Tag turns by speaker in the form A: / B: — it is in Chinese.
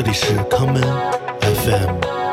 A: 这里是康门 FM。